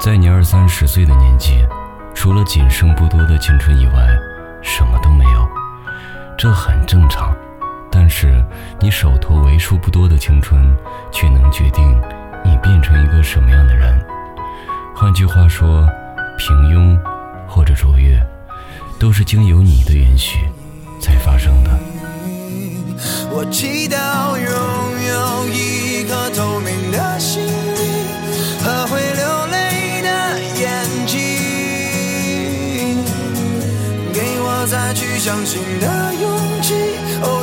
在你二三十岁的年纪，除了仅剩不多的青春以外，什么都没有，这很正常。但是你手头为数不多的青春，却能决定你变成一个什么样的人。换句话说，平庸或者卓越，都是经由你的允许再去相信的勇气。哦，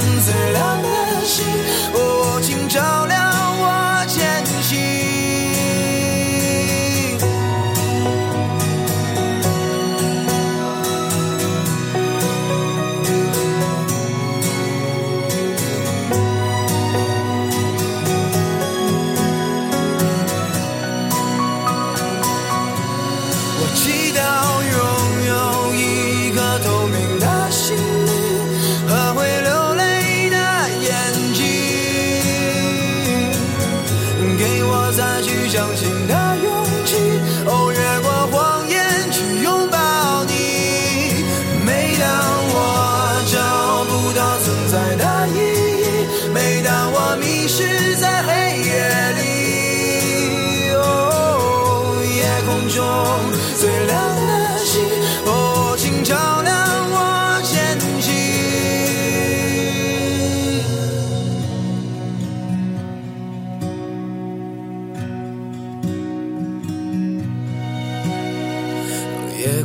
最亮的星，相信